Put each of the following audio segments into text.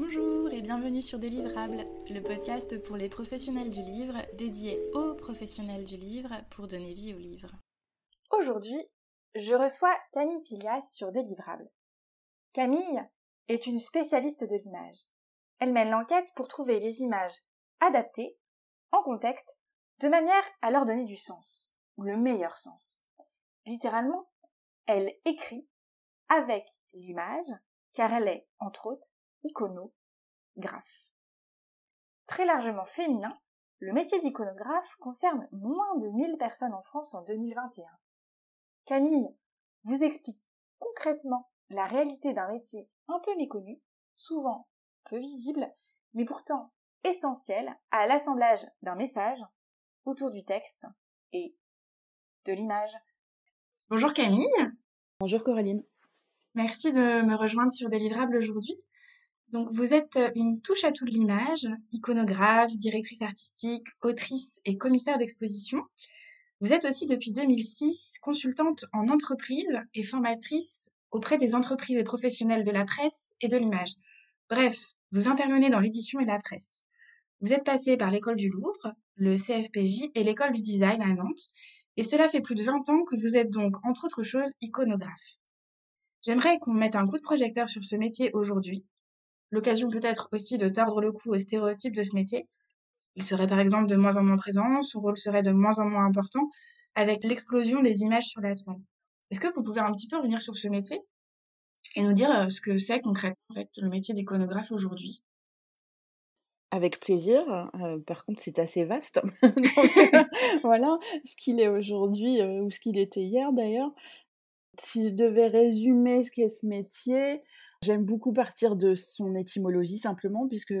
Bonjour et bienvenue sur Délivrables, le podcast pour les professionnels du livre, dédié aux professionnels du livre pour donner vie au livre. Aujourd'hui, je reçois Camille Pilias sur Délivrables. Camille est une spécialiste de l'image. Elle mène l'enquête pour trouver les images adaptées, en contexte, de manière à leur donner du sens, ou le meilleur sens. Littéralement, elle écrit avec l'image, car elle est, entre autres, iconographe. Très largement féminin, le métier d'iconographe concerne moins de 1000 personnes en France en 2021. Camille vous explique concrètement la réalité d'un métier un peu méconnu, souvent peu visible, mais pourtant essentiel à l'assemblage d'un message autour du texte et de l'image. Bonjour Camille. Bonjour Coraline. Merci de me rejoindre sur Délivrable aujourd'hui. Donc vous êtes une touche à tout de l'image, iconographe, directrice artistique, autrice et commissaire d'exposition. Vous êtes aussi depuis 2006 consultante en entreprise et formatrice auprès des entreprises et professionnels de la presse et de l'image. Bref, vous intervenez dans l'édition et la presse. Vous êtes passé par l'école du Louvre, le CFPJ et l'école du design à Nantes, et cela fait plus de 20 ans que vous êtes donc, entre autres choses, iconographe. J'aimerais qu'on mette un coup de projecteur sur ce métier aujourd'hui, l'occasion peut-être aussi de tordre le cou aux stéréotypes de ce métier. Il serait par exemple de moins en moins présent, son rôle serait de moins en moins important, avec l'explosion des images sur la toile. Est-ce que vous pouvez un petit peu revenir sur ce métier et nous dire euh, ce que c'est concrètement le métier d'iconographe aujourd'hui? Avec plaisir. Euh, par contre, c'est assez vaste. voilà, ce qu'il est aujourd'hui euh, ou ce qu'il était hier d'ailleurs. Si je devais résumer ce qu'est ce métier, J'aime beaucoup partir de son étymologie simplement, puisque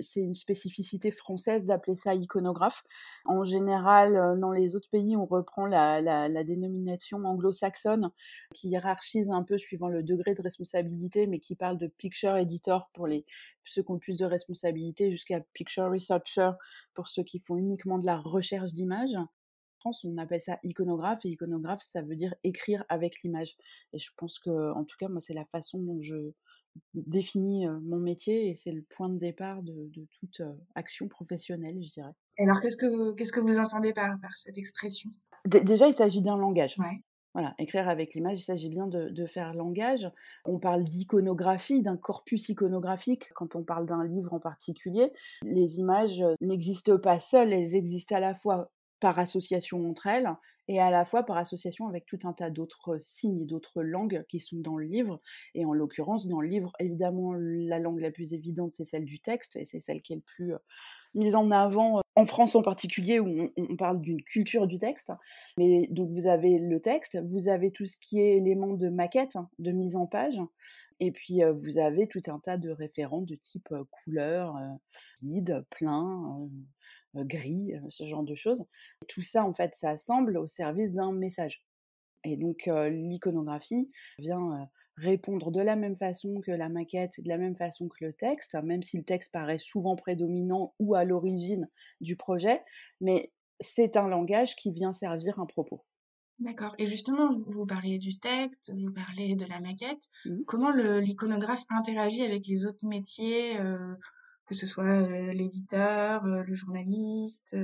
c'est une spécificité française d'appeler ça iconographe. En général, dans les autres pays, on reprend la, dénomination anglo-saxonne, qui hiérarchise un peu suivant le degré de responsabilité, mais qui parle de picture editor pour les, ceux qui ont plus de responsabilité, jusqu'à picture researcher pour ceux qui font uniquement de la recherche d'images on appelle ça iconographe, et iconographe, ça veut dire écrire avec l'image. Et je pense que, en tout cas, moi, c'est la façon dont je définis mon métier, et c'est le point de départ de, toute action professionnelle, je dirais. Alors, qu'est-ce que, qu'est-ce que vous entendez par, par cette expression? Déjà, il s'agit d'un langage. Voilà, écrire avec l'image, il s'agit bien de, de, faire langage. On parle d'iconographie, d'un corpus iconographique quand on parle d'un livre en particulier. Les images n'existent pas seules, elles existent à la fois par association entre elles et à la fois par association avec tout un tas d'autres signes, d'autres langues qui sont dans le livre. Et en l'occurrence, dans le livre, évidemment, la langue la plus évidente, c'est celle du texte, et c'est celle qui est le plus mise en avant, en France en particulier, où on, parle d'une culture du texte. Mais donc vous avez le texte, vous avez tout ce qui est élément de maquette, de mise en page, et puis vous avez tout un tas de référents de type couleur, guide, plein, gris, ce genre de choses. Tout ça, en fait, ça assemble au service d'un message. Et donc, l'iconographie vient répondre de la même façon que la maquette, de la même façon que le texte, même si le texte paraît souvent prédominant ou à l'origine du projet, mais c'est un langage qui vient servir un propos. D'accord. Et justement, vous, parlez du texte, vous parlez de la maquette. Mmh. Comment l'iconographe interagit avec les autres métiers que ce soit l'éditeur, le journaliste,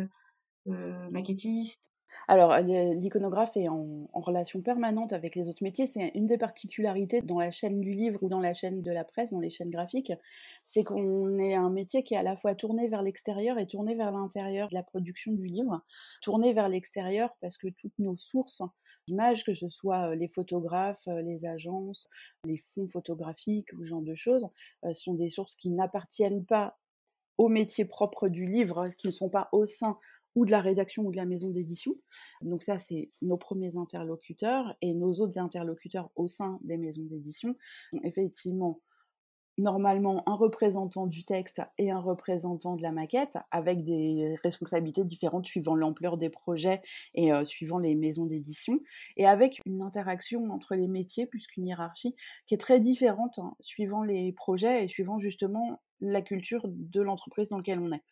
maquettiste alors, l'iconographe est en, relation permanente avec les autres métiers. C'est une des particularités dans la chaîne du livre ou dans la chaîne de la presse, dans les chaînes graphiques, c'est qu'on est un métier qui est à la fois tourné vers l'extérieur et tourné vers l'intérieur de la production du livre. Tourné vers l'extérieur parce que toutes nos sources que ce soit les photographes, les agences, les fonds photographiques ou ce genre de choses, sont des sources qui n'appartiennent pas au métier propre du livre, qui ne sont pas au sein ou de la rédaction ou de la maison d'édition. Donc ça, c'est nos premiers interlocuteurs et nos autres interlocuteurs au sein des maisons d'édition sont effectivement normalement un représentant du texte et un représentant de la maquette, avec des responsabilités différentes suivant l'ampleur des projets et euh, suivant les maisons d'édition, et avec une interaction entre les métiers plus qu'une hiérarchie qui est très différente hein, suivant les projets et suivant justement la culture de l'entreprise dans laquelle on est.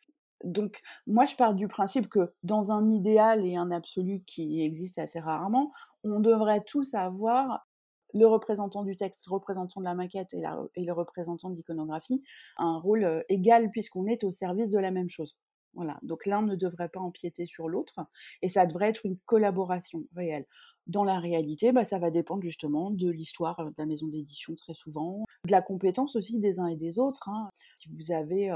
Donc moi je pars du principe que dans un idéal et un absolu qui existe assez rarement, on devrait tous avoir le représentant du texte, le représentant de la maquette et, le représentant de l'iconographie un rôle égal puisqu'on est au service de la même chose. Voilà, donc l'un ne devrait pas empiéter sur l'autre et ça devrait être une collaboration réelle. Dans la réalité, bah, ça va dépendre justement de l'histoire de la maison d'édition très souvent, de la compétence aussi des uns et des autres. Hein. Si vous avez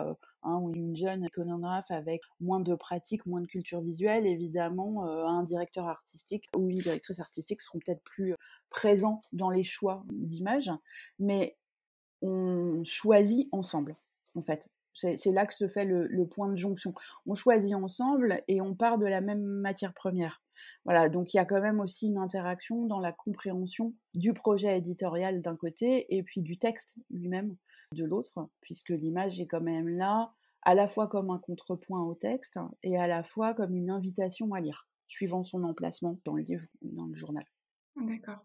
un ou une jeune iconographe avec moins de pratique, moins de culture visuelle, évidemment, un directeur artistique ou une directrice artistique seront peut-être plus présents dans les choix d'images, mais on choisit ensemble en fait. C'est là que se fait le, point de jonction. On choisit ensemble et on part de la même matière première. Voilà, donc il y a quand même aussi une interaction dans la compréhension du projet éditorial d'un côté et puis du texte lui-même de l'autre, puisque l'image est quand même là à la fois comme un contrepoint au texte et à la fois comme une invitation à lire, suivant son emplacement dans le livre ou dans le journal. D'accord.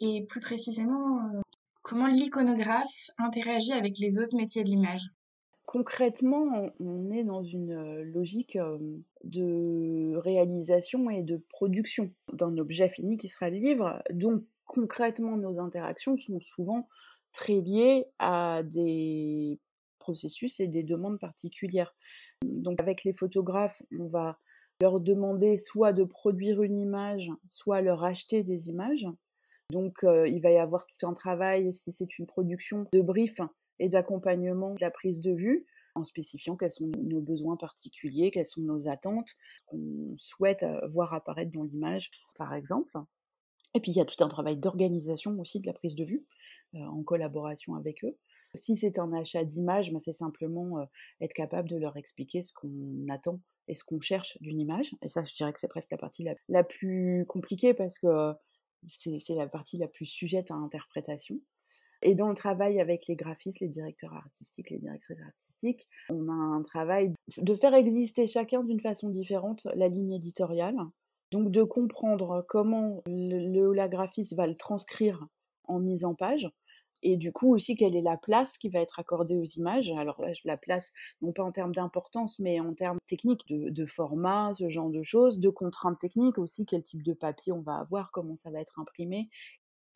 Et plus précisément, euh, comment l'iconographe interagit avec les autres métiers de l'image? Concrètement, on est dans une logique de réalisation et de production d'un objet fini qui sera le livre. Donc, concrètement, nos interactions sont souvent très liées à des processus et des demandes particulières. Donc, avec les photographes, on va leur demander soit de produire une image, soit leur acheter des images. Donc, il va y avoir tout un travail, si c'est une production, de brief et d'accompagnement de la prise de vue en spécifiant quels sont nos besoins particuliers, quelles sont nos attentes, qu'on souhaite voir apparaître dans l'image, par exemple. Et puis il y a tout un travail d'organisation aussi de la prise de vue, en collaboration avec eux. Si c'est un achat d'images, ben, c'est simplement être capable de leur expliquer ce qu'on attend et ce qu'on cherche d'une image. Et ça, je dirais que c'est presque la partie la plus compliquée parce que c'est la partie la plus sujette à interprétation. Et dans le travail avec les graphistes, les directeurs artistiques, les directrices artistiques, on a un travail de faire exister chacun d'une façon différente la ligne éditoriale. Donc de comprendre comment le, la graphiste va le transcrire en mise en page, et du coup aussi quelle est la place qui va être accordée aux images. Alors là, la place, non pas en termes d'importance, mais en termes techniques, de, de, format, ce genre de choses, de contraintes techniques aussi, quel type de papier on va avoir, comment ça va être imprimé,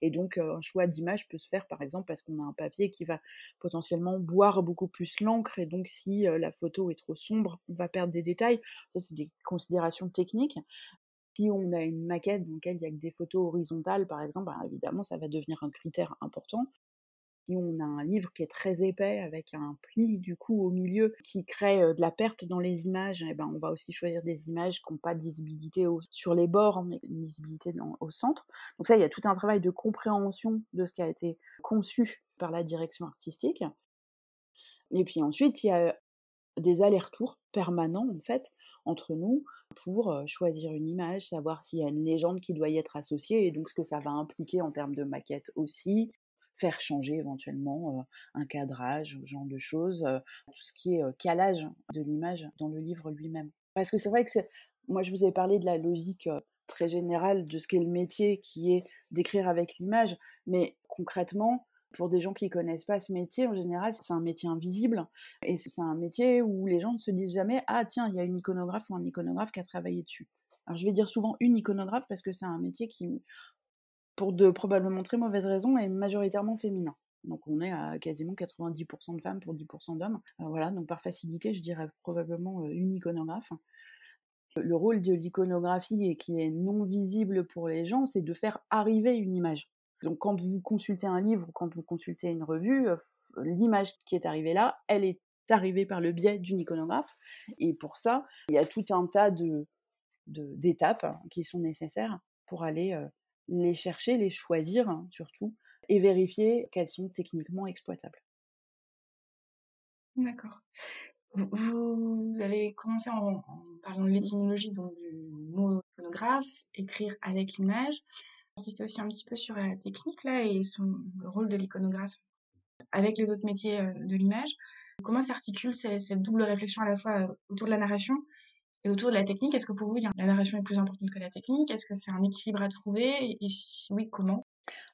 et donc, un choix d'image peut se faire, par exemple, parce qu'on a un papier qui va potentiellement boire beaucoup plus l'encre. Et donc, si la photo est trop sombre, on va perdre des détails. Ça, c'est des considérations techniques. Si on a une maquette dans laquelle il y a que des photos horizontales, par exemple, bah, évidemment, ça va devenir un critère important si on a un livre qui est très épais avec un pli du coup au milieu qui crée de la perte dans les images, eh ben on va aussi choisir des images qui n'ont pas de lisibilité sur les bords, mais une lisibilité au centre. Donc ça, il y a tout un travail de compréhension de ce qui a été conçu par la direction artistique. Et puis ensuite, il y a des allers-retours permanents en fait entre nous pour choisir une image, savoir s'il y a une légende qui doit y être associée et donc ce que ça va impliquer en termes de maquette aussi, faire changer éventuellement un cadrage, ce genre de choses, tout ce qui est calage de l'image dans le livre lui-même. Parce que c'est vrai que moi je vous ai parlé de la logique très générale de ce qu'est le métier qui est d'écrire avec l'image, mais concrètement, pour des gens qui ne connaissent pas ce métier, en général, c'est un métier invisible et c'est un métier où les gens ne se disent jamais Ah, tiens, il y a une iconographe ou un iconographe qui a travaillé dessus. Alors, je vais dire souvent une iconographe parce que c'est un métier qui, pour de probablement très mauvaises raisons, est majoritairement féminin. Donc on est à quasiment 90% de femmes pour 10% d'hommes. Euh, voilà, donc par facilité, je dirais probablement euh, une iconographe. Le rôle de l'iconographie et qui est non visible pour les gens, c'est de faire arriver une image. Donc quand vous consultez un livre quand vous consultez une revue, euh, l'image qui est arrivée là, elle est arrivée par le biais d'une iconographe. Et pour ça, il y a tout un tas de d'étapes qui sont nécessaires pour aller les chercher, les choisir hein, surtout, et vérifier qu'elles sont techniquement exploitables. D'accord. Vous, avez commencé en, parlant de l'étymologie du mot iconographe, écrire avec l'image. Insistez aussi un petit peu sur la technique là et le rôle de l'iconographe avec les autres métiers euh, de l'image. Comment s'articule cette double réflexion à la fois euh, autour de la narration et autour de la technique, est-ce que pour vous, la narration est plus importante que la technique? Est-ce que c'est un équilibre à trouver? Et si oui, comment?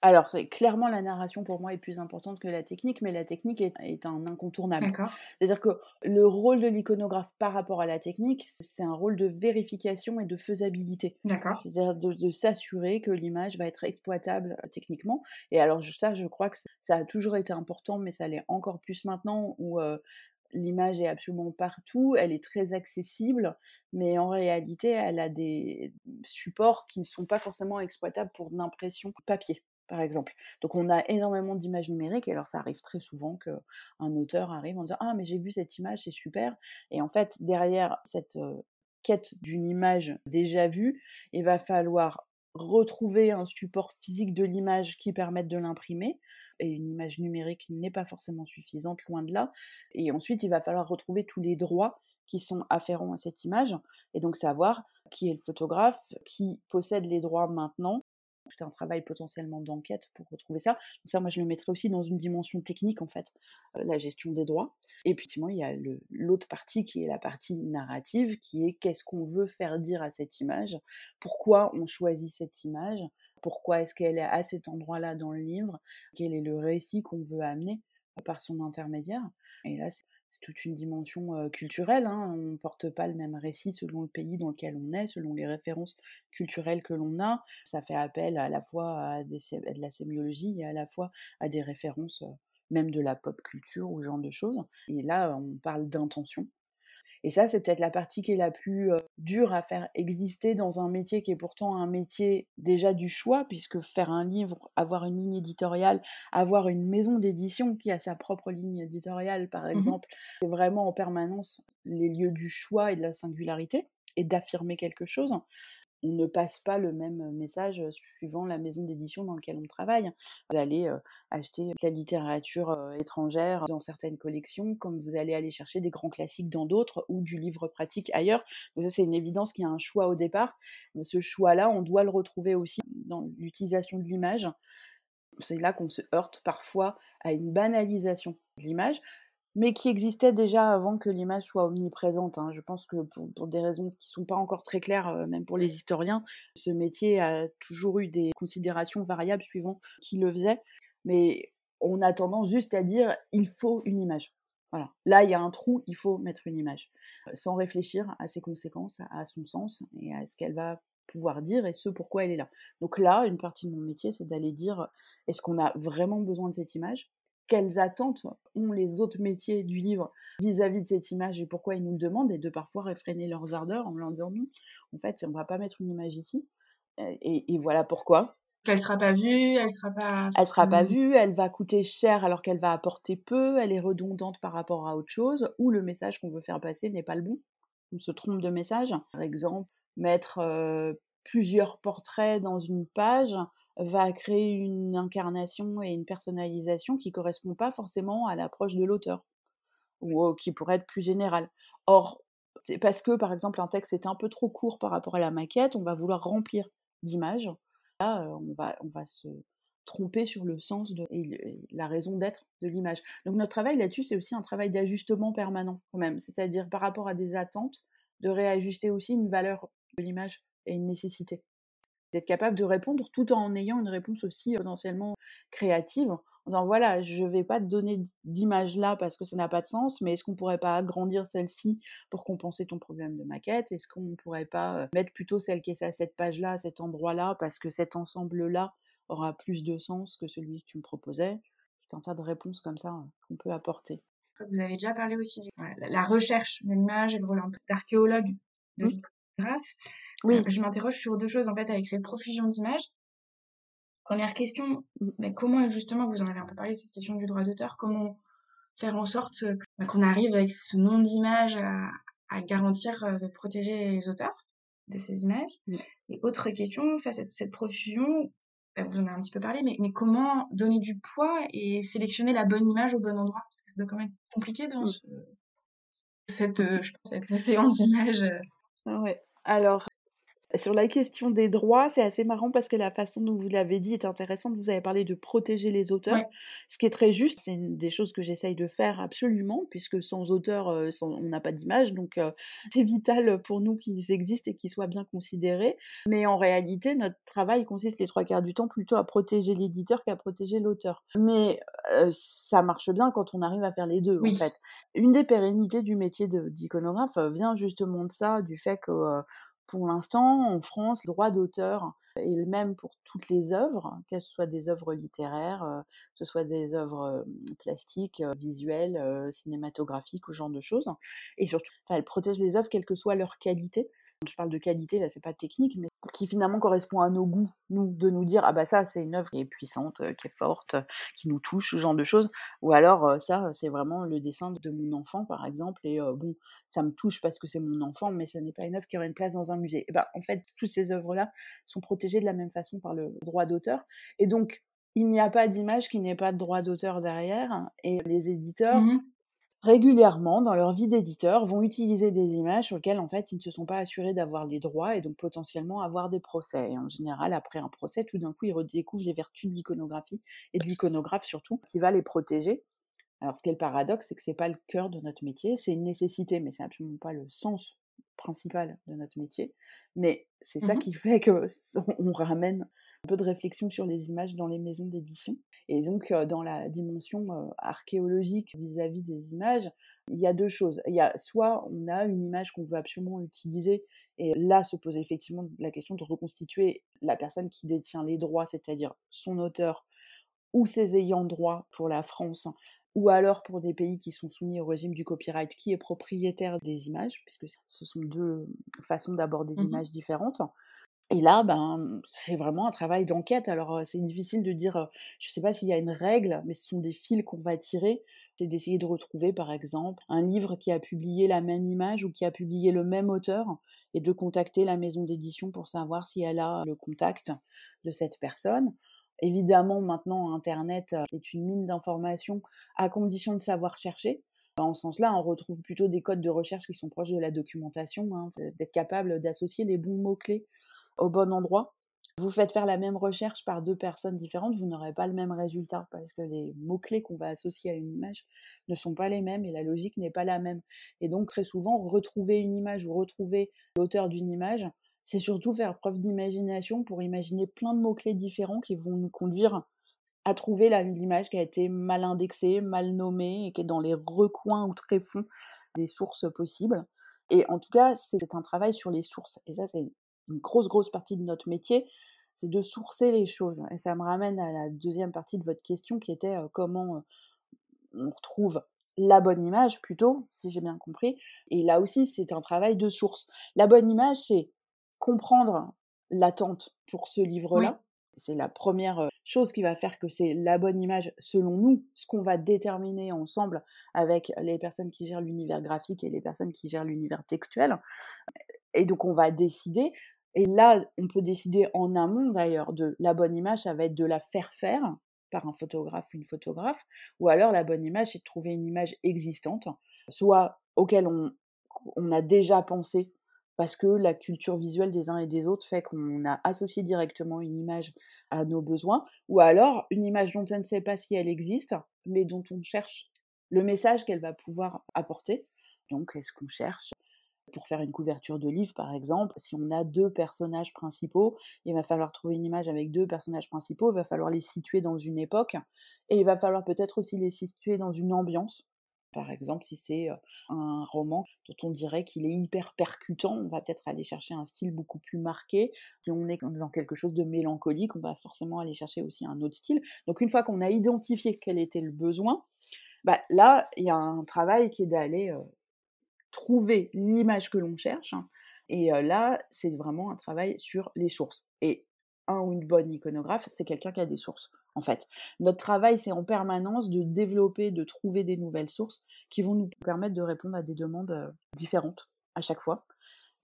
Alors, c'est clairement la narration pour moi est plus importante que la technique, mais la technique est, un incontournable. C'est-à-dire que le rôle de l'iconographe par rapport à la technique, c'est un rôle de vérification et de faisabilité. D'accord. C'est-à-dire de, s'assurer que l'image va être exploitable euh, techniquement. Et alors ça, je crois que ça a toujours été important, mais ça l'est encore plus maintenant où euh, l'image est absolument partout, elle est très accessible, mais en réalité, elle a des supports qui ne sont pas forcément exploitables pour l'impression papier par exemple. Donc on a énormément d'images numériques, et alors ça arrive très souvent qu'un auteur arrive en disant Ah, mais j'ai vu cette image, c'est super. Et en fait, derrière cette quête d'une image déjà vue, il va falloir retrouver un support physique de l'image qui permette de l'imprimer. Et une image numérique n'est pas forcément suffisante, loin de là. Et ensuite, il va falloir retrouver tous les droits qui sont afférents à cette image, et donc savoir qui est le photographe, qui possède les droits maintenant, c'est un travail potentiellement d'enquête pour retrouver ça. Donc ça, moi, je le mettrais aussi dans une dimension technique, en fait, euh, la gestion des droits. Et puis, il y a l'autre partie qui est la partie narrative, qui est qu'est-ce qu'on veut faire dire à cette image, pourquoi on choisit cette image, pourquoi est-ce qu'elle est à cet endroit-là dans le livre, quel est le récit qu'on veut amener par son intermédiaire. Et là, c'est toute une dimension culturelle. Hein. On ne porte pas le même récit selon le pays dans lequel on est, selon les références culturelles que l'on a. Ça fait appel à la fois à, de la sémiologie et à la fois à des références même de la pop culture ou genre de choses. Et là, on parle d'intention. Et ça, c'est peut-être la partie qui est la plus dure à faire exister dans un métier qui est pourtant un métier déjà du choix, puisque faire un livre, avoir une ligne éditoriale, avoir une maison d'édition qui a sa propre ligne éditoriale, par mmh exemple, c'est vraiment en permanence les lieux du choix et de la singularité et d'affirmer quelque chose ne passe pas le même message suivant la maison d'édition dans laquelle on travaille. Vous allez acheter de la littérature étrangère dans certaines collections, comme vous allez aller chercher des grands classiques dans d'autres ou du livre pratique ailleurs. C'est une évidence qu'il y a un choix au départ. Ce choix-là, on doit le retrouver aussi dans l'utilisation de l'image. C'est là qu'on se heurte parfois à une banalisation de l'image mais qui existait déjà avant que l'image soit omniprésente. Hein. Je pense que pour, des raisons qui ne sont pas encore très claires, euh, même pour les historiens, ce métier a toujours eu des considérations variables suivant qui le faisait. Mais on a tendance juste à dire il faut une image. Voilà. Là, il y a un trou, il faut mettre une image, sans réfléchir à ses conséquences, à son sens et à ce qu'elle va pouvoir dire et ce pourquoi elle est là. Donc là, une partie de mon métier, c'est d'aller dire est-ce qu'on a vraiment besoin de cette image? Quelles attentes ont les autres métiers du livre vis-à-vis de cette image et pourquoi ils nous le demandent, et de parfois réfréner leurs ardeurs en leur disant non, en fait, on va pas mettre une image ici. Et, voilà pourquoi. Qu'elle sera pas vue, elle sera pas. Elle sera pas vue, elle va coûter cher alors qu'elle va apporter peu, elle est redondante par rapport à autre chose, ou le message qu'on veut faire passer n'est pas le bon. On se trompe de message. Par exemple, mettre euh, plusieurs portraits dans une page va créer une incarnation et une personnalisation qui correspond pas forcément à l'approche de l'auteur ou qui pourrait être plus générale. Or, parce que par exemple un texte est un peu trop court par rapport à la maquette, on va vouloir remplir d'images. Là, on va, on va se tromper sur le sens de, et la raison d'être de l'image. Donc notre travail là-dessus, c'est aussi un travail d'ajustement permanent quand même, c'est-à-dire par rapport à des attentes, de réajuster aussi une valeur de l'image et une nécessité d'être capable de répondre tout en ayant une réponse aussi potentiellement créative, en disant voilà, je ne vais pas te donner d'image là parce que ça n'a pas de sens, mais est-ce qu'on pourrait pas agrandir celle-ci pour compenser ton problème de maquette? Est-ce qu'on ne pourrait pas mettre plutôt celle qui est à cette page-là, à cet endroit-là, parce que cet ensemble-là aura plus de sens que celui que tu me proposais? Tout un tas de réponses comme ça hein, qu'on peut apporter. Vous avez déjà parlé aussi de la recherche de l'image et le rôle d'archéologue, de mmh. Oui. je m'interroge sur deux choses en fait avec cette profusion d'images. Première question, bah, comment justement, vous en avez un peu parlé, cette question du droit d'auteur, comment faire en sorte bah, qu'on arrive avec ce nom d'image à, garantir euh, de protéger les auteurs de ces images? Et autre question, face à cette profusion, bah, vous en avez un petit peu parlé, mais, mais, comment donner du poids et sélectionner la bonne image au bon endroit? Parce que ça doit quand même être compliqué dans cette, euh, cette océan d'images. Ouais. Alors, Sur la question des droits, c'est assez marrant parce que la façon dont vous l'avez dit est intéressante. Vous avez parlé de protéger les auteurs, ce qui est très juste. C'est des choses que j'essaye de faire absolument, puisque sans auteur, euh, on n'a pas d'image. Donc, euh, c'est vital pour nous qu'ils existent et qu'ils soient bien considérés. Mais en réalité, notre travail consiste les trois quarts du temps plutôt à protéger l'éditeur qu'à protéger l'auteur. Mais euh, ça marche bien quand on arrive à faire les deux, en fait. Une des pérennités du métier d'iconographe vient justement de ça, du fait que pour l'instant, en France, le droit d'auteur est le même pour toutes les œuvres, qu'elles soient des œuvres littéraires, euh, que ce soit des œuvres euh, plastiques, euh, visuelles, cinématographiques, ou ce genre de choses. Et surtout, elle protège les œuvres quelle que soit leur qualité. Je parle de qualité, là, c'est pas technique, mais qui finalement correspond à nos goûts, nous, de nous dire, ah bah ça, c'est une œuvre qui est puissante, qui est forte, qui nous touche, ce genre de choses. Ou alors, ça, c'est vraiment le dessin de mon enfant, par exemple, et bon, ça me touche parce que c'est mon enfant, mais ça n'est pas une œuvre qui aurait une place dans un musée. Et ben, en fait, toutes ces œuvres-là sont protégées de la même façon par le droit d'auteur. Et donc, il n'y a pas d'image qui n'ait pas de droit d'auteur derrière. Et les éditeurs, mmh régulièrement, dans leur vie d'éditeur, vont utiliser des images sur lesquelles, en fait, ils ne se sont pas assurés d'avoir les droits et donc potentiellement avoir des procès. Et en général, après un procès, tout d'un coup, ils redécouvrent les vertus de l'iconographie et de l'iconographe surtout, qui va les protéger. Alors, ce qui est le paradoxe, c'est que c'est pas le cœur de notre métier, c'est une nécessité, mais c'est absolument pas le sens principal de notre métier. Mais c'est ça mmh qui fait que on ramène un peu de réflexion sur les images dans les maisons d'édition. Et donc, dans la dimension archéologique vis-à-vis des images, il y a deux choses. Il y a soit on a une image qu'on veut absolument utiliser, et là se pose effectivement la question de reconstituer la personne qui détient les droits, c'est-à-dire son auteur ou ses ayants droit pour la France ou alors pour des pays qui sont soumis au régime du copyright, qui est propriétaire des images, puisque ce sont deux façons d'aborder mmh l'image différentes. Et là, ben, c'est vraiment un travail d'enquête. Alors, c'est difficile de dire, je ne sais pas s'il y a une règle, mais ce sont des fils qu'on va tirer. C'est d'essayer de retrouver, par exemple, un livre qui a publié la même image ou qui a publié le même auteur et de contacter la maison d'édition pour savoir si elle a le contact de cette personne. Évidemment, maintenant, Internet euh, est une mine d'informations à condition de savoir chercher. En ce sens-là, on retrouve plutôt des codes de recherche qui sont proches de la documentation, hein, d'être capable d'associer les bons mots-clés au bon endroit. Vous faites faire la même recherche par deux personnes différentes, vous n'aurez pas le même résultat parce que les mots-clés qu'on va associer à une image ne sont pas les mêmes et la logique n'est pas la même. Et donc très souvent, retrouver une image ou retrouver l'auteur d'une image, c'est surtout faire preuve d'imagination pour imaginer plein de mots-clés différents qui vont nous conduire à trouver l'image qui a été mal indexée, mal nommée et qui est dans les recoins ou tréfonds des sources possibles. Et en tout cas, c'est un travail sur les sources. Et ça, c'est une grosse, grosse partie de notre métier, c'est de sourcer les choses. Et ça me ramène à la deuxième partie de votre question qui était euh, comment euh, on retrouve la bonne image plutôt, si j'ai bien compris. Et là aussi, c'est un travail de source. La bonne image, c'est comprendre l'attente pour ce livre-là. C'est la première chose qui va faire que c'est la bonne image selon nous, ce qu'on va déterminer ensemble avec les personnes qui gèrent l'univers graphique et les personnes qui gèrent l'univers textuel. Et donc on va décider, et là on peut décider en amont d'ailleurs de la bonne image, ça va être de la faire faire par un photographe ou une photographe, ou alors la bonne image c'est de trouver une image existante, soit auquel on, on a déjà pensé parce que la culture visuelle des uns et des autres fait qu'on a associé directement une image à nos besoins, ou alors une image dont on ne sait pas si elle existe, mais dont on cherche le message qu'elle va pouvoir apporter. Donc, est-ce qu'on cherche pour faire une couverture de livre, par exemple, si on a deux personnages principaux, il va falloir trouver une image avec deux personnages principaux, il va falloir les situer dans une époque, et il va falloir peut-être aussi les situer dans une ambiance. Par exemple, si c'est un roman dont on dirait qu'il est hyper percutant, on va peut-être aller chercher un style beaucoup plus marqué. Si on est dans quelque chose de mélancolique, on va forcément aller chercher aussi un autre style. Donc une fois qu'on a identifié quel était le besoin, bah, là, il y a un travail qui est d'aller trouver l'image que l'on cherche. Hein. et là, c'est vraiment un travail sur les sources. Et un ou une bonne iconographe, c'est quelqu'un qui a des sources en fait. Notre travail, c'est en permanence de développer, de trouver des nouvelles sources qui vont nous permettre de répondre à des demandes différentes à chaque fois.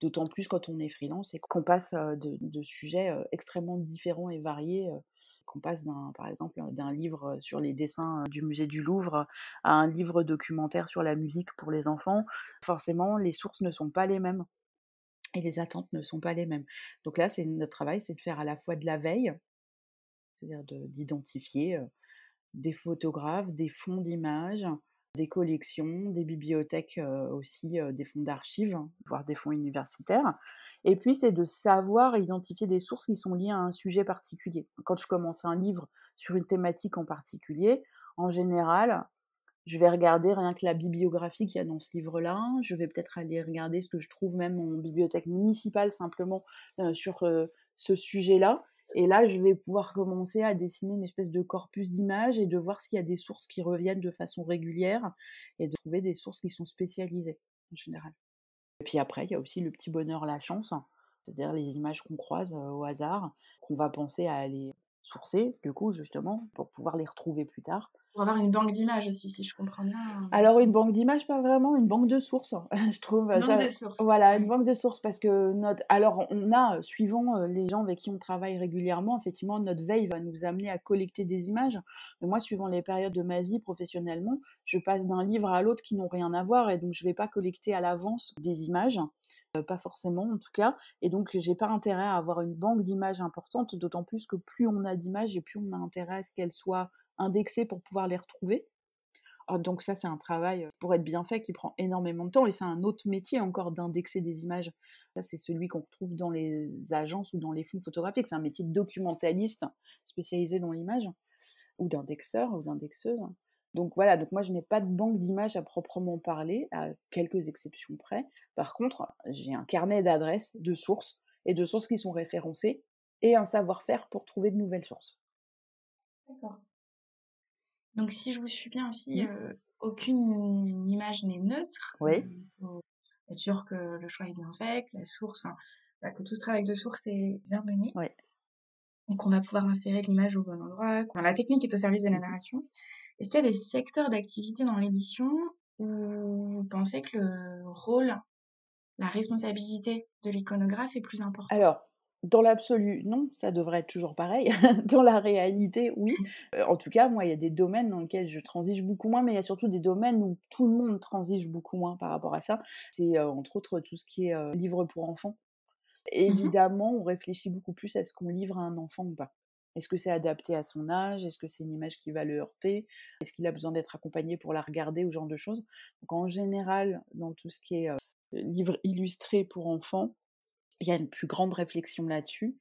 D'autant plus quand on est freelance et qu'on passe de, sujets extrêmement différents et variés, qu'on passe par exemple, d'un livre sur les dessins du musée du Louvre à un livre documentaire sur la musique pour les enfants. Forcément, les sources ne sont pas les mêmes. et les attentes ne sont pas les mêmes. Donc là, c'est notre travail, c'est de faire à la fois de la veille, c'est-à-dire d'identifier des photographes, des fonds d'images, des collections, des bibliothèques aussi, des fonds d'archives, hein, voire des fonds universitaires. Et puis, c'est de savoir identifier des sources qui sont liées à un sujet particulier. Quand je commence un livre sur une thématique en particulier, en général, je vais regarder rien que la bibliographie qu'il y a dans ce livre-là. Je vais peut-être aller regarder ce que je trouve même en bibliothèque municipale simplement sur ce sujet-là. Et là, je vais pouvoir commencer à dessiner une espèce de corpus d'images et de voir s'il y a des sources qui reviennent de façon régulière et de trouver des sources qui sont spécialisées en général. Et puis après, il y a aussi le petit bonheur, la chance, c'est-à-dire les images qu'on croise au hasard, qu'on va penser à aller sourcer, du coup, justement, pour pouvoir les retrouver plus tard. Pour avoir une banque d'images aussi, si je comprends bien. Alors, une banque d'images, pas vraiment, une banque de sources, je trouve. Une banque de sources. Voilà, une banque de sources, parce que notre. Alors, on a, suivant euh, les gens avec qui on travaille régulièrement, effectivement, notre veille va nous amener à collecter des images. Mais moi, suivant les périodes de ma vie professionnellement, je passe d'un livre à l'autre qui n'ont rien à voir, et donc je ne vais pas collecter à l'avance des images. Euh, pas forcément en tout cas, et donc j'ai pas intérêt à avoir une banque d'images importante, d'autant plus que plus on a d'images et plus on a intérêt à ce qu'elles soient indexer pour pouvoir les retrouver. Donc ça, c'est un travail euh, pour être bien fait qui prend énormément de temps et c'est un autre métier encore d'indexer des images. Ça, c'est celui qu'on retrouve dans les agences ou dans les fonds photographiques. C'est un métier de documentaliste spécialisé dans l'image ou d'indexeur ou d'indexeuse. Donc voilà, donc moi je n'ai pas de banque d'images à proprement parler, à quelques exceptions près. Par contre, j'ai un carnet d'adresses, de sources et de sources qui sont référencées et un savoir-faire pour trouver de nouvelles sources. D'accord. Donc si je vous suis bien aussi, mmh. aucune image n'est neutre. Oui. Il faut être sûr que le choix est bien fait, que la source, enfin, bah, que tout ce travail de source est bien mené. Oui. Et qu'on va pouvoir insérer l'image au bon endroit. la technique est au service de la mmh narration. Est-ce qu'il y a des secteurs d'activité dans l'édition où vous pensez que le rôle, la responsabilité de l'iconographe est plus important? Alors, dans l'absolu, non, ça devrait être toujours pareil. dans la réalité, oui. Euh, en tout cas, moi, il y a des domaines dans lesquels je transige beaucoup moins, mais il y a surtout des domaines où tout le monde transige beaucoup moins par rapport à ça. C'est euh, entre autres tout ce qui est euh, livre pour enfants. Mmh Évidemment, on réfléchit beaucoup plus à ce qu'on livre à un enfant ou pas. Est-ce que c'est adapté à son âge? Est-ce que c'est une image qui va le heurter? Est-ce qu'il a besoin d'être accompagné pour la regarder ou ce genre de choses? Donc en général, dans tout ce qui est livre illustré pour enfants, il y a une plus grande réflexion là-dessus.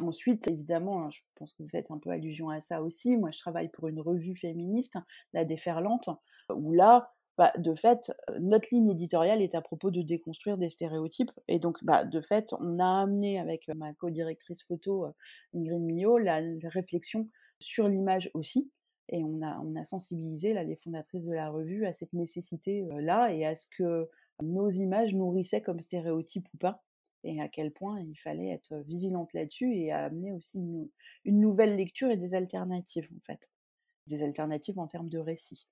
Ensuite, évidemment, hein, je pense que vous faites un peu allusion à ça aussi. Moi, je travaille pour une revue féministe, La Déferlante, où là, bah, de fait, notre ligne éditoriale est à propos de déconstruire des stéréotypes. Et donc, bah, de fait, on a amené avec ma co-directrice photo, Ingrid Millot, la réflexion sur l'image aussi. Et on a, sensibilisé les fondatrices de la revue à cette nécessité-là et à ce que nos images nourrissaient comme stéréotypes ou pas et à quel point il fallait être vigilante là-dessus et amener aussi une, nouvelle lecture et des alternatives en fait, des alternatives en termes de récit.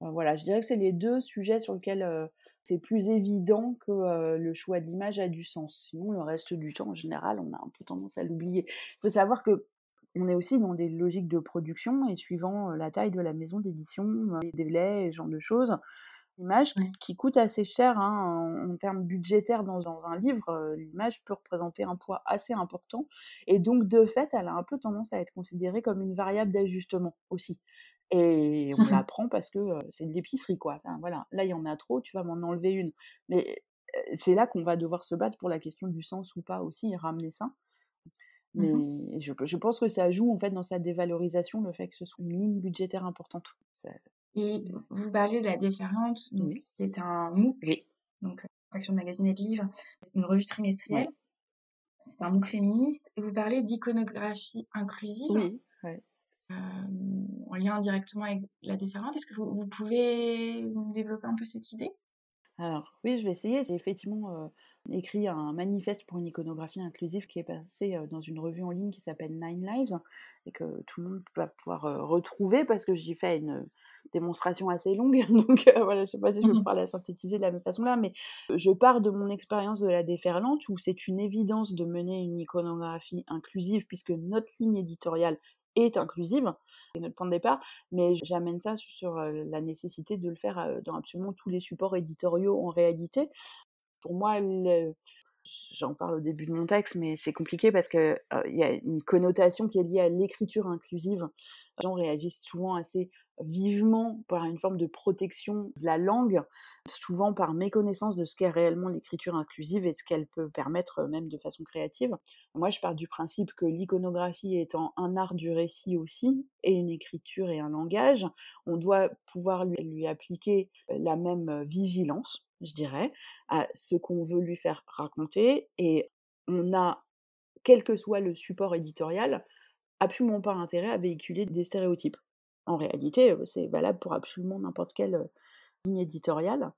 voilà, je dirais que c'est les deux sujets sur lesquels c'est plus évident que le choix de l'image a du sens. Sinon, le reste du temps, en général, on a un peu tendance à l'oublier. Il faut savoir que on est aussi dans des logiques de production et suivant la taille de la maison d'édition, les délais, ce genre de choses, image qui coûte assez cher hein, en, termes budgétaires dans, un livre. L'image peut représenter un poids assez important et donc de fait, elle a un peu tendance à être considérée comme une variable d'ajustement aussi. Et on la prend parce que c'est de l'épicerie, quoi. voilà, là il y en a trop, tu vas m'en enlever une. Mais c'est là qu'on va devoir se battre pour la question du sens ou pas aussi et ramener ça. Mais mmh je, pense que ça joue en fait dans sa dévalorisation le fait que ce soit une ligne budgétaire importante. Et vous parlez de la déferlante, donc c'est un MOOC, donc Action de magazine et de livres, une revue trimestrielle. C'est un MOOC féministe. Et vous parlez d'iconographie inclusive. Oui, euh, en lien directement avec la déferlante. Est-ce que vous, vous, pouvez développer un peu cette idée? Alors, oui, je vais essayer. J'ai effectivement euh, écrit un manifeste pour une iconographie inclusive qui est passé euh, dans une revue en ligne qui s'appelle Nine Lives et que tout le monde va pouvoir retrouver parce que j'y fais une démonstration assez longue, donc euh, voilà, je sais pas si je vais pouvoir la synthétiser de la même façon-là, mais je pars de mon expérience de la déferlante où c'est une évidence de mener une iconographie inclusive puisque notre ligne éditoriale est inclusive, c'est notre point de départ, mais j'amène ça sur euh, la nécessité de le faire euh, dans absolument tous les supports éditoriaux en réalité. Pour moi, j'en parle au début de mon texte, mais c'est compliqué parce qu'il il y a une connotation qui est liée à l'écriture inclusive. Les gens réagissent souvent assez vivement par une forme de protection de la langue, souvent par méconnaissance de ce qu'est réellement l'écriture inclusive et ce qu'elle peut permettre même de façon créative. Moi, je pars du principe que l'iconographie étant un art du récit aussi, et une écriture et un langage, on doit pouvoir lui, lui appliquer la même vigilance, je dirais, à ce qu'on veut lui faire raconter, et on a, quel que soit le support éditorial, absolument pas intérêt à véhiculer des stéréotypes. En réalité, c'est valable pour absolument n'importe quelle ligne éditoriale,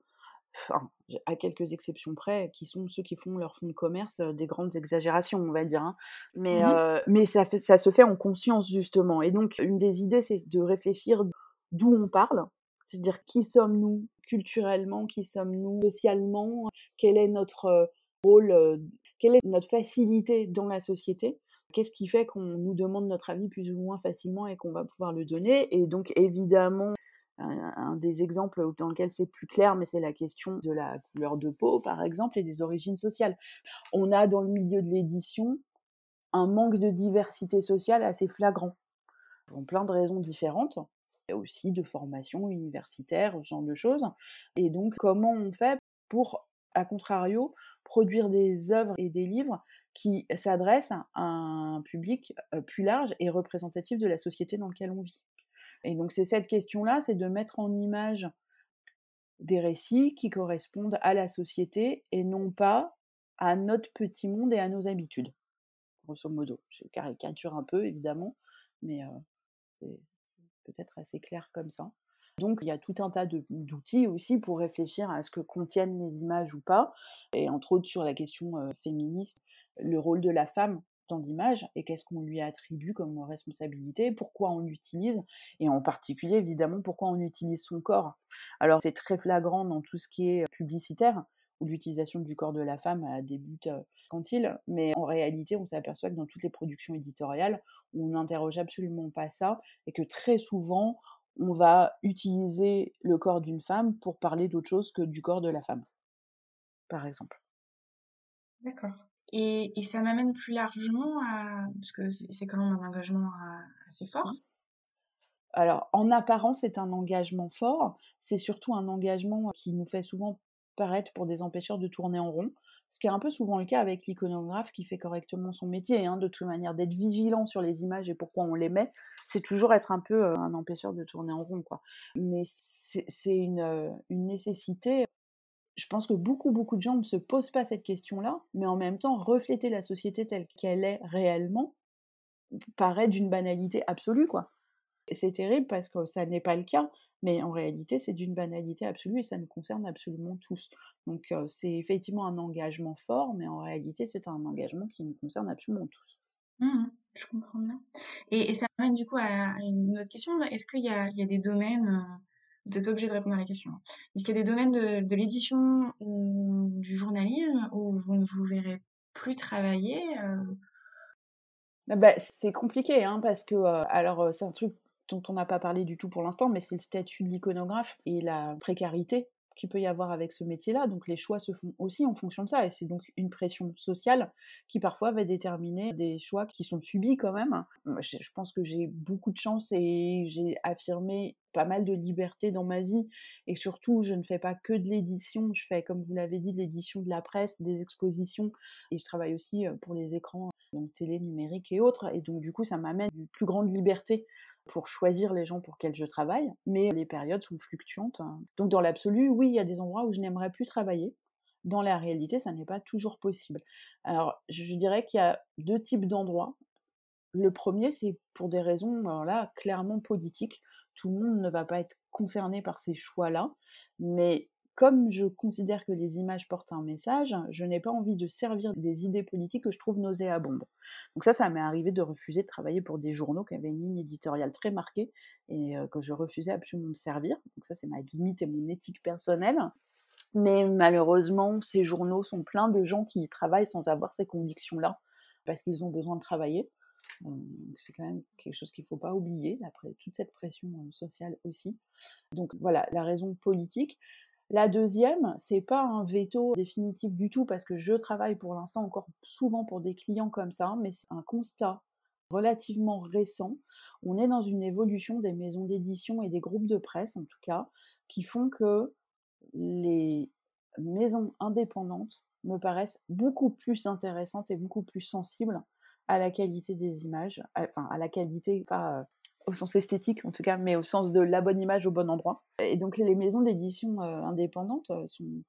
enfin, à quelques exceptions près, qui sont ceux qui font leur fonds de commerce des grandes exagérations, on va dire. Hein. Mais, mmh mais ça, ça se fait en conscience, justement. Et donc, une des idées, c'est de réfléchir d'où on parle, c'est-à-dire qui sommes-nous culturellement, qui sommes-nous socialement, quel est notre rôle, quelle est notre facilité dans la société Qu'est-ce qui fait qu'on nous demande notre avis plus ou moins facilement et qu'on va pouvoir le donner? Et donc évidemment, un, des exemples dans lequel c'est plus clair, mais c'est la question de la couleur de peau, par exemple, et des origines sociales. On a dans le milieu de l'édition un manque de diversité sociale assez flagrant, pour plein de raisons différentes, et aussi de formation universitaire, ce genre de choses. Et donc, comment on fait pour, à contrario, produire des œuvres et des livres qui s'adresse à un public plus large et représentatif de la société dans laquelle on vit. Et donc c'est cette question-là, c'est de mettre en image des récits qui correspondent à la société et non pas à notre petit monde et à nos habitudes, grosso modo. Je caricature un peu, évidemment, mais c'est peut-être assez clair comme ça. Donc il y a tout un tas d'outils aussi pour réfléchir à ce que contiennent les images ou pas, et entre autres sur la question féministe, le rôle de la femme dans l'image et qu'est-ce qu'on lui attribue comme responsabilité, pourquoi on l'utilise et en particulier évidemment pourquoi on utilise son corps. Alors c'est très flagrant dans tout ce qui est publicitaire où l'utilisation du corps de la femme débute il, mais en réalité on s'aperçoit que dans toutes les productions éditoriales on n'interroge absolument pas ça et que très souvent on va utiliser le corps d'une femme pour parler d'autre chose que du corps de la femme, par exemple. D'accord. Et, ça m'amène plus largement à, parce que c'est quand même un engagement assez fort. Alors, en apparence, c'est un engagement fort. C'est surtout un engagement qui nous fait souvent paraître pour des empêcheurs de tourner en rond, ce qui est un peu souvent le cas avec l'iconographe qui fait correctement son métier. Hein, de toute manière, d'être vigilant sur les images et pourquoi on les met, c'est toujours être un peu un empêcheur de tourner en rond. Quoi. Mais c'est une, une nécessité je pense que beaucoup, beaucoup de gens ne se posent pas cette question-là, mais en même temps, refléter la société telle qu'elle est réellement paraît d'une banalité absolue, quoi. C'est terrible parce que ça n'est pas le cas, mais en réalité, c'est d'une banalité absolue et ça nous concerne absolument tous. Donc, c'est effectivement un engagement fort, mais en réalité, c'est un engagement qui nous concerne absolument tous. Mmh je comprends bien. Et, ça m'amène du coup à, une autre question. Est-ce qu'il y, a, des domaines vous n'êtes pas obligé de répondre à la question. Hein. Est-ce qu'il y a des domaines de, l'édition ou du journalisme où vous ne vous verrez plus travailler euh? ah bah, C'est compliqué, hein, parce que, euh, alors, euh, c'est un truc dont on n'a pas parlé du tout pour l'instant, mais c'est le statut de l'iconographe et la précarité qu'il peut y avoir avec ce métier-là. Donc les choix se font aussi en fonction de ça. Et c'est donc une pression sociale qui parfois va déterminer des choix qui sont subis quand même. Je, pense que j'ai beaucoup de chance et j'ai affirmé pas mal de liberté dans ma vie. Et surtout, je ne fais pas que de l'édition. Je fais, comme vous l'avez dit, de l'édition de la presse, des expositions. Et je travaille aussi euh, pour les écrans, donc télé, numérique et autres. Et donc du coup, ça m'amène une plus grande liberté pour choisir les gens pour lesquels je travaille, mais les périodes sont fluctuantes. Hein. Donc dans l'absolu, oui, il y a des endroits où je n'aimerais plus travailler. Dans la réalité, ça n'est pas toujours possible. Alors, je dirais qu'il y a deux types d'endroits. Le premier, c'est pour des raisons là clairement politiques. Tout le monde ne va pas être concerné par ces choix-là, mais comme je considère que les images portent un message, je n'ai pas envie de servir des idées politiques que je trouve nauséabondes. Donc ça, ça m'est arrivé de refuser de travailler pour des journaux qui avaient une ligne éditoriale très marquée et euh, que je refusais absolument de servir. Donc ça, c'est ma limite et mon éthique personnelle. Mais malheureusement, ces journaux sont pleins de gens qui travaillent sans avoir ces convictions-là, parce qu'ils ont besoin de travailler. C'est quand même quelque chose qu'il ne faut pas oublier, après toute cette pression euh, sociale aussi. Donc voilà, la raison politique. La deuxième, c'est pas un veto définitif du tout parce que je travaille pour l'instant encore souvent pour des clients comme ça, mais c'est un constat relativement récent. On est dans une évolution des maisons d'édition et des groupes de presse en tout cas qui font que les maisons indépendantes me paraissent beaucoup plus intéressantes et beaucoup plus sensibles à la qualité des images, enfin à la qualité, pas euh, au sens esthétique en tout cas, mais au sens de la bonne image au bon endroit. Et donc les maisons d'édition euh, indépendantes euh, sont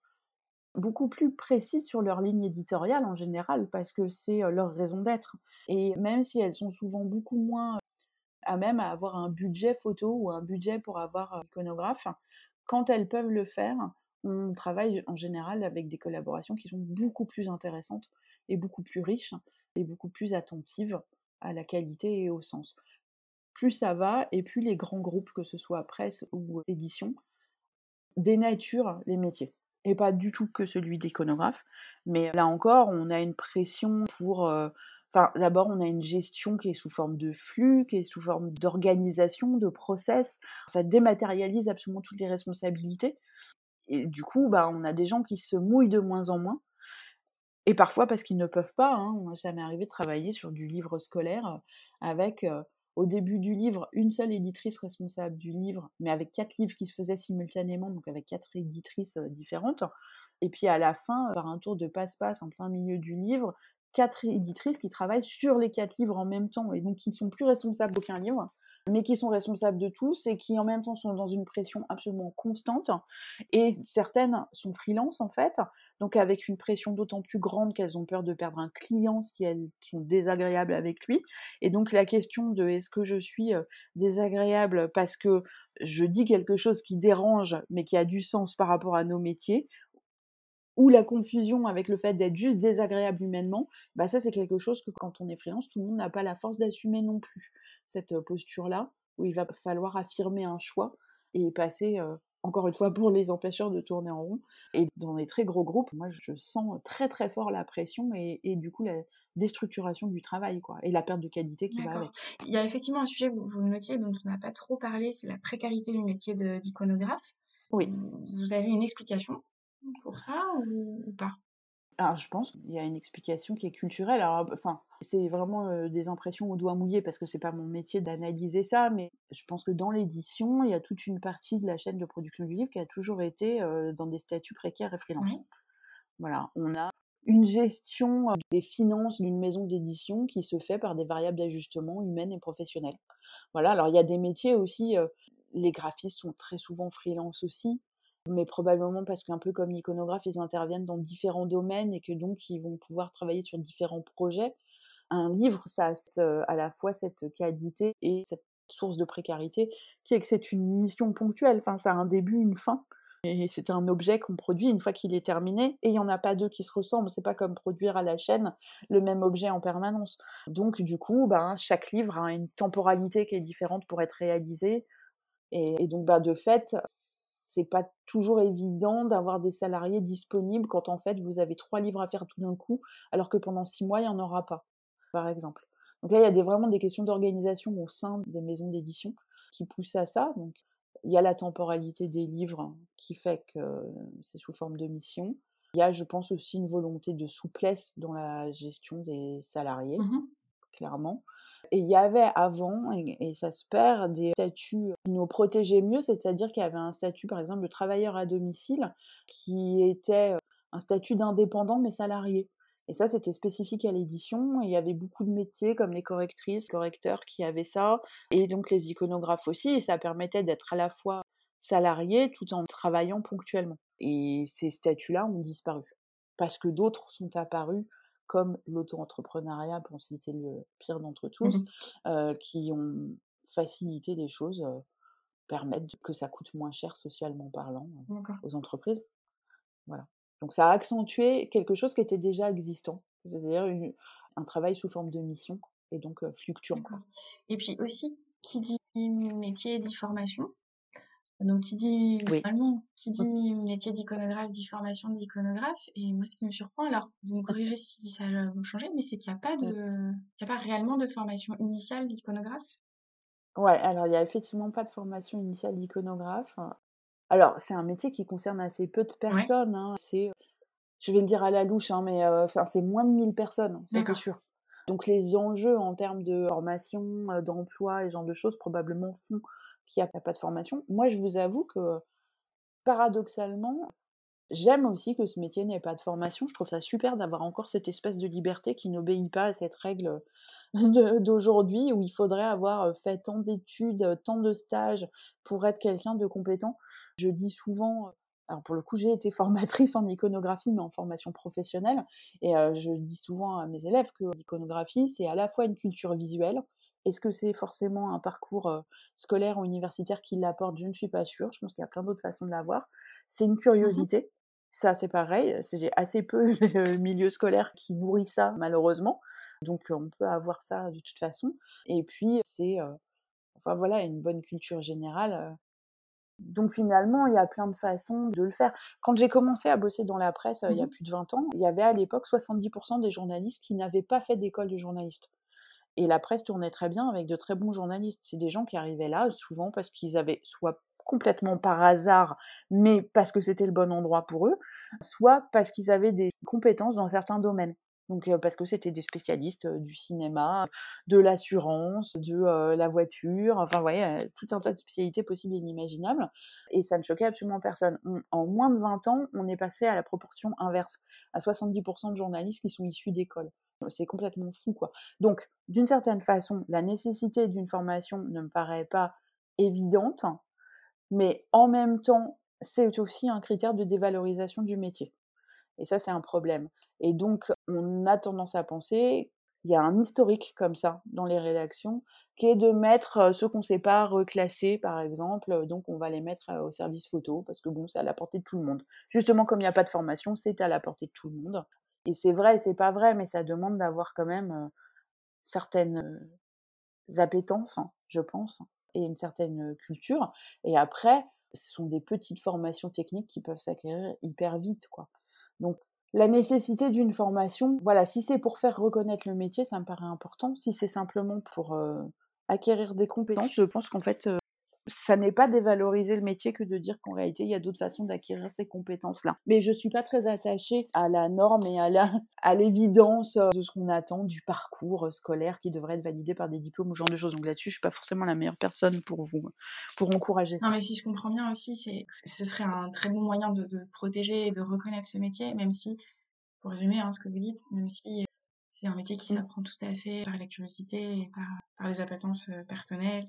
beaucoup plus précises sur leur ligne éditoriale en général parce que c'est leur raison d'être. Et même si elles sont souvent beaucoup moins à même à avoir un budget photo ou un budget pour avoir un iconographe, quand elles peuvent le faire, on travaille en général avec des collaborations qui sont beaucoup plus intéressantes et beaucoup plus riches et beaucoup plus attentives à la qualité et au sens. Plus ça va, et plus les grands groupes, que ce soit presse ou édition, dénaturent les métiers. Et pas du tout que celui d'iconographe. Mais là encore, on a une pression pour... Euh, d'abord, on a une gestion qui est sous forme de flux, qui est sous forme d'organisation, de process. Ça dématérialise absolument toutes les responsabilités. Et du coup, bah, on a des gens qui se mouillent de moins en moins. Et parfois parce qu'ils ne peuvent pas. Hein. Ça m'est arrivé de travailler sur du livre scolaire avec, euh, au début du livre, une seule éditrice responsable du livre, mais avec quatre livres qui se faisaient simultanément, donc avec quatre éditrices euh, différentes. Et puis à la fin, par un tour de passe-passe en plein milieu du livre, quatre éditrices qui travaillent sur les quatre livres en même temps et donc qui ne sont plus responsables d'aucun livre mais qui sont responsables de tous et qui en même temps sont dans une pression absolument constante. Et certaines sont freelance en fait, donc avec une pression d'autant plus grande qu'elles ont peur de perdre un client si elles sont désagréables avec lui. Et donc la question de est-ce que je suis euh, désagréable? parce que je dis quelque chose qui dérange mais qui a du sens par rapport à nos métiers, ou la confusion avec le fait d'être juste désagréable humainement, bah ça c'est quelque chose que quand on est freelance, tout le monde n'a pas la force d'assumer non plus cette posture-là, où il va falloir affirmer un choix et passer, encore une fois, pour les empêcheurs de tourner en rond. Et dans les très gros groupes, moi je sens très très fort la pression et, du coup la déstructuration du travail, quoi, et la perte de qualité qui va avec. Il y a effectivement un sujet, vous, vous notiez, dont on n'a pas trop parlé, c'est la précarité du métier d'iconographe. Oui. Vous avez une explication pour ça ou, pas? Alors, je pense qu'il y a une explication qui est culturelle. Alors, enfin, c'est vraiment des impressions au doigt mouillé parce que c'est pas mon métier d'analyser ça, mais je pense que dans l'édition, il y a toute une partie de la chaîne de production du livre qui a toujours été dans des statuts précaires et freelance. Voilà, on a une gestion des finances d'une maison d'édition qui se fait par des variables d'ajustement humaines et professionnelles. Voilà, alors il y a des métiers aussi, les graphistes sont très souvent freelance aussi mais probablement parce qu'un peu comme l'iconographe, ils interviennent dans différents domaines et que donc ils vont pouvoir travailler sur différents projets. Un livre, ça a euh, à la fois cette qualité et cette source de précarité qui est que c'est une mission ponctuelle, enfin ça a un début, une fin. Et c'est un objet qu'on produit une fois qu'il est terminé, et il n'y en a pas deux qui se ressemblent. C'est pas comme produire à la chaîne le même objet en permanence. Donc du coup, ben, chaque livre a une temporalité qui est différente pour être réalisé. Et, donc bah, de fait, c'est pas toujours évident d'avoir des salariés disponibles quand en fait vous avez trois livres à faire tout d'un coup, alors que pendant six mois il n'y en aura pas, par exemple. Donc là, il y a vraiment des questions d'organisation au sein des maisons d'édition qui poussent à ça. Donc il y a la temporalité des livres qui fait que c'est sous forme de mission. Il y a, je pense, aussi une volonté de souplesse dans la gestion des salariés. Mmh clairement. Et il y avait avant, et, ça se perd, des statuts qui nous protégeaient mieux, c'est-à-dire qu'il y avait un statut, par exemple, de travailleur à domicile, qui était euh, un statut d'indépendant mais salarié. Et ça, c'était spécifique à l'édition. Il y avait beaucoup de métiers comme les correctrices, correcteurs qui avaient ça, et donc les iconographes aussi. Et ça permettait d'être à la fois salarié tout en travaillant ponctuellement. Et ces statuts-là ont disparu parce que d'autres sont apparus comme l'auto-entrepreneuriat, pour citer le pire d'entre mmh tous, qui ont facilité les choses, permettent que ça coûte moins cher socialement parlant aux entreprises. Voilà. Donc ça a accentué quelque chose qui était déjà existant, c'est-à-dire un travail sous forme de mission et donc fluctuant. Et puis aussi, qui dit métier dit formation? Donc, qui dit, qui dit métier d'iconographe, dit formation d'iconographe. Et moi, ce qui me surprend, alors, vous me corrigez si ça va changer, mais c'est qu'il n'y a pas de, il y a pas réellement de formation initiale d'iconographe? Ouais, alors il n'y a effectivement pas de formation initiale d'iconographe. Alors, c'est un métier qui concerne assez peu de personnes. Hein. C'est, je vais le dire à la louche, hein, mais c'est moins de 1000 personnes, ça c'est sûr. Donc les enjeux en termes de formation, d'emploi et ce genre de choses probablement font qu'il n'y a pas de formation. Moi, je vous avoue que paradoxalement, j'aime aussi que ce métier n'ait pas de formation. Je trouve ça super d'avoir encore cette espèce de liberté qui n'obéit pas à cette règle d'aujourd'hui où il faudrait avoir fait tant d'études, tant de stages pour être quelqu'un de compétent. Je dis souvent alors pour le coup, j'ai été formatrice en iconographie, mais en formation professionnelle. Et je dis souvent à mes élèves que l'iconographie, c'est à la fois une culture visuelle. Est-ce que c'est forcément un parcours scolaire ou universitaire qui l'apporte? Je ne suis pas sûre. Je pense qu'il y a plein d'autres façons de l'avoir. C'est une mmh curiosité. Ça, c'est pareil. C'est assez peu le milieu scolaire qui nourrit ça, malheureusement. Donc, on peut avoir ça de toute façon. Et puis, c'est, enfin voilà, une bonne culture générale donc finalement, il y a plein de façons de le faire. Quand j'ai commencé à bosser dans la presse il y a mmh plus de 20 ans, il y avait à l'époque 70% des journalistes qui n'avaient pas fait d'école de journaliste. Et la presse tournait très bien avec de très bons journalistes. C'est des gens qui arrivaient là souvent parce qu'ils avaient soit complètement par hasard, mais parce que c'était le bon endroit pour eux, soit parce qu'ils avaient des compétences dans certains domaines. Donc parce que c'était des spécialistes du cinéma, de l'assurance, de la voiture, enfin vous voyez, tout un tas de spécialités possibles et inimaginables. Et ça ne choquait absolument personne. en moins de 20 ans, on est passé à la proportion inverse, à 70% de journalistes qui sont issus d'écoles. C'est complètement fou, quoi. Donc, d'une certaine façon, la nécessité d'une formation ne me paraît pas évidente, mais en même temps, c'est aussi un critère de dévalorisation du métier. Et ça, c'est un problème. Et donc, on a tendance à penser, il y a un historique comme ça dans les rédactions, qui est de mettre ceux qu'on ne sait pas reclasser, par exemple, donc on va les mettre au service photo, parce que bon, c'est à la portée de tout le monde. Justement, comme il n'y a pas de formation, c'est à la portée de tout le monde. Et c'est vrai c'est pas vrai, mais ça demande d'avoir quand même certaines appétences, hein, je pense, et une certaine culture. Et après, ce sont des petites formations techniques qui peuvent s'acquérir hyper vite, quoi. Donc, la nécessité d'une formation, voilà, si c'est pour faire reconnaître le métier, ça me paraît important. Si c'est simplement pour acquérir des compétences, je pense qu'en fait, ça n'est pas dévaloriser le métier que de dire qu'en réalité, il y a d'autres façons d'acquérir ces compétences-là. Mais je suis pas très attachée à la norme et à la, à l'évidence euh, de ce qu'on attend du parcours euh, scolaire qui devrait être validé par des diplômes ou ce genre de choses. Donc là-dessus, je suis pas forcément la meilleure personne pour vous, pour encourager ça. Non, mais si je comprends bien aussi, c'est, ce serait un très bon moyen de, protéger et de reconnaître ce métier, même si, pour résumer hein, ce que vous dites, même si euh, c'est un métier qui mmh. s'apprend tout à fait par la curiosité et par, par les appétences personnelles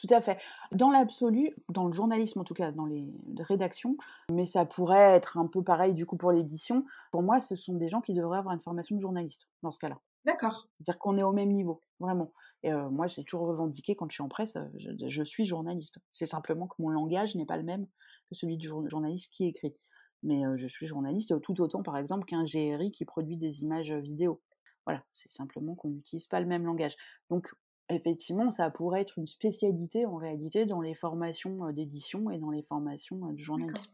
tout à fait. Dans l'absolu, dans le journalisme en tout cas, dans les rédactions, mais ça pourrait être un peu pareil du coup pour l'édition, pour moi, ce sont des gens qui devraient avoir une formation de journaliste dans ce cas-là. D'accord. C'est-à-dire qu'on est au même niveau, vraiment. Et euh, moi, j'ai toujours revendiqué quand je suis en presse, euh, je, suis journaliste. C'est simplement que mon langage n'est pas le même que celui du journaliste qui écrit. Mais euh, je suis journaliste tout autant, par exemple, qu'un GRI qui produit des images vidéo. Voilà, c'est simplement qu'on n'utilise pas le même langage. Donc, effectivement, ça pourrait être une spécialité en réalité dans les formations d'édition et dans les formations de journalisme.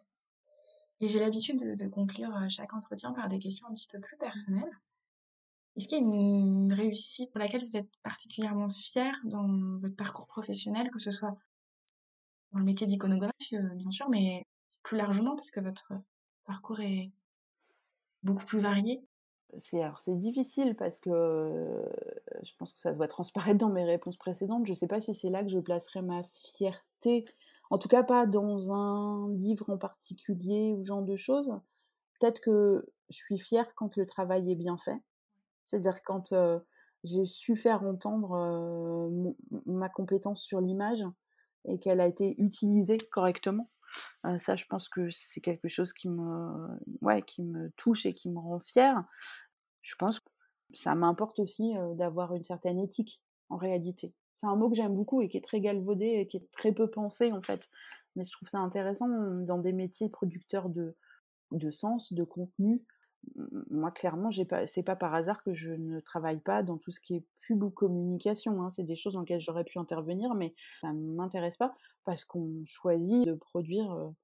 Et j'ai l'habitude de, conclure chaque entretien par des questions un petit peu plus personnelles. Est-ce qu'il y a une réussite pour laquelle vous êtes particulièrement fière dans votre parcours professionnel, que ce soit dans le métier d'iconographe, bien sûr, mais plus largement, parce que votre parcours est beaucoup plus varié? C'est difficile parce que je pense que ça doit transparaître dans mes réponses précédentes. Je ne sais pas si c'est là que je placerai ma fierté. En tout cas, pas dans un livre en particulier ou genre de choses. Peut-être que je suis fière quand le travail est bien fait. C'est-à-dire quand j'ai su faire entendre ma compétence sur l'image et qu'elle a été utilisée correctement. Ça, je pense que c'est quelque chose qui me, ouais, qui me touche et qui me rend fière je pense que ça m'importe aussi d'avoir une certaine éthique en réalité. C'est un mot que j'aime beaucoup et qui est très galvaudé et qui est très peu pensé en fait. Mais je trouve ça intéressant dans des métiers producteurs de, de sens, de contenu. Moi, clairement, c'est pas par hasard que je ne travaille pas dans tout ce qui est pub ou communication. Hein. C'est des choses dans lesquelles j'aurais pu intervenir, mais ça m'intéresse pas parce qu'on choisit de produire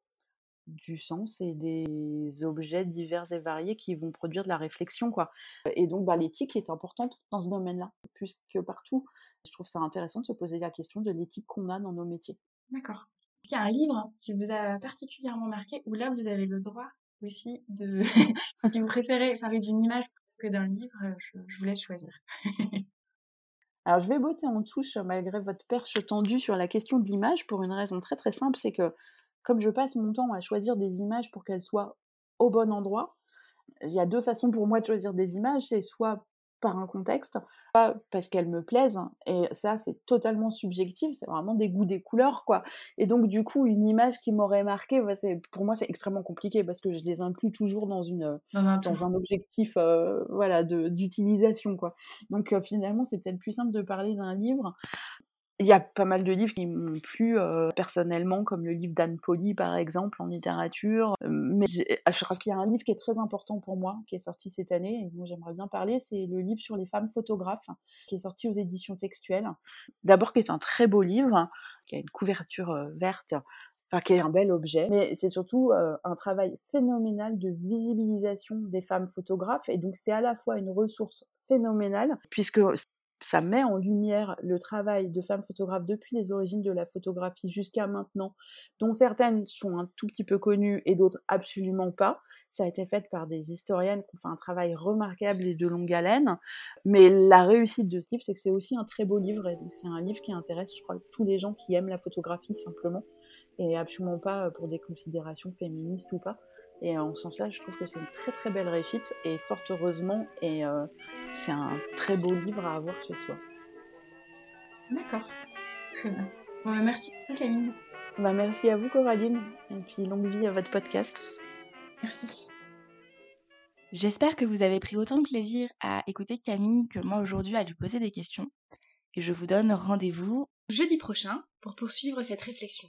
du sens et des objets divers et variés qui vont produire de la réflexion quoi. Et donc bah, l'éthique est importante dans ce domaine-là, plus que partout. Je trouve ça intéressant de se poser la question de l'éthique qu'on a dans nos métiers. D'accord. qu'il y a un livre qui vous a particulièrement marqué, ou là vous avez le droit aussi de, si vous préférez parler d'une image que d'un livre, je, vous laisse choisir. Alors, je vais botter en touche malgré votre perche tendue sur la question de l'image pour une raison très très simple, c'est que comme je passe mon temps à choisir des images pour qu'elles soient au bon endroit, il y a deux façons pour moi de choisir des images. C'est soit par un contexte, pas parce qu'elles me plaisent. Et ça, c'est totalement subjectif. C'est vraiment des goûts, des couleurs, quoi. Et donc, du coup, une image qui m'aurait marqué, pour moi, c'est extrêmement compliqué parce que je les inclus toujours dans une, dans un, objectif, euh, voilà, d'utilisation, quoi. Donc, euh, finalement, c'est peut-être plus simple de parler d'un livre il y a pas mal de livres qui m'ont plu euh, personnellement, comme le livre d'Anne Poli, par exemple, en littérature. Euh, mais je crois qu'il y a un livre qui est très important pour moi, qui est sorti cette année, et dont j'aimerais bien parler, c'est le livre sur les femmes photographes, qui est sorti aux éditions textuelles. D'abord, qui est un très beau livre, qui a une couverture euh, verte, enfin, qui est un bel objet, mais c'est surtout un travail phénoménal de visibilisation des femmes photographes, et donc c'est à la fois une ressource phénoménale, puisque ça met en lumière le travail de femmes photographes depuis les origines de la photographie jusqu'à maintenant, dont certaines sont un tout petit peu connues et d'autres absolument pas. Ça a été fait par des historiennes qui ont fait un travail remarquable et de longue haleine. Mais la réussite de ce livre, c'est que c'est aussi un très beau livre. Et c'est un livre qui intéresse, je crois, tous les gens qui aiment la photographie simplement, et absolument pas pour des considérations féministes ou pas. Et en ce sens-là, je trouve que c'est une très très belle réussite et fort heureusement, et euh, c'est un très beau livre à avoir chez soi. D'accord, très bien. Bon, bah, merci Camille. Bah, merci à vous Coraline, et puis longue vie à votre podcast. Merci. J'espère que vous avez pris autant de plaisir à écouter Camille que moi aujourd'hui à lui poser des questions. Et je vous donne rendez-vous jeudi prochain pour poursuivre cette réflexion.